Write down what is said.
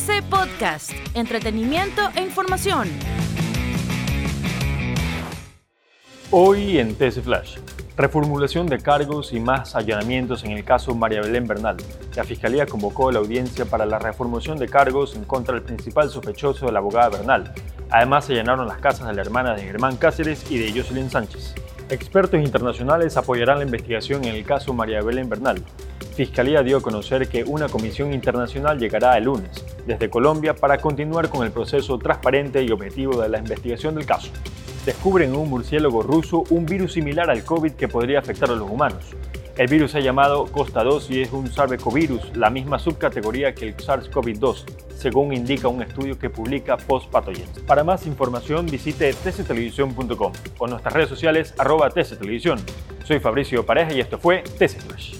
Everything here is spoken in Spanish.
TC Podcast, entretenimiento e información. Hoy en TC Flash, reformulación de cargos y más allanamientos en el caso María Belén Bernal. La Fiscalía convocó la audiencia para la reformulación de cargos en contra del principal sospechoso de la abogada Bernal. Además, se allanaron las casas de la hermana de Germán Cáceres y de Jocelyn Sánchez. Expertos internacionales apoyarán la investigación en el caso María Belén Bernal. Fiscalía dio a conocer que una comisión internacional llegará el lunes desde Colombia para continuar con el proceso transparente y objetivo de la investigación del caso descubren en un murciélago ruso un virus similar al COVID que podría afectar a los humanos. El virus se llamado Costa 2 y es un SARS-CoV-2, la misma subcategoría que el SARS-CoV-2, según indica un estudio que publica Post Pathogens. Para más información visite tctelevisión.com o nuestras redes sociales arroba tctelevisión. Soy Fabricio Pareja y esto fue TC